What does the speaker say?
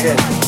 Yeah.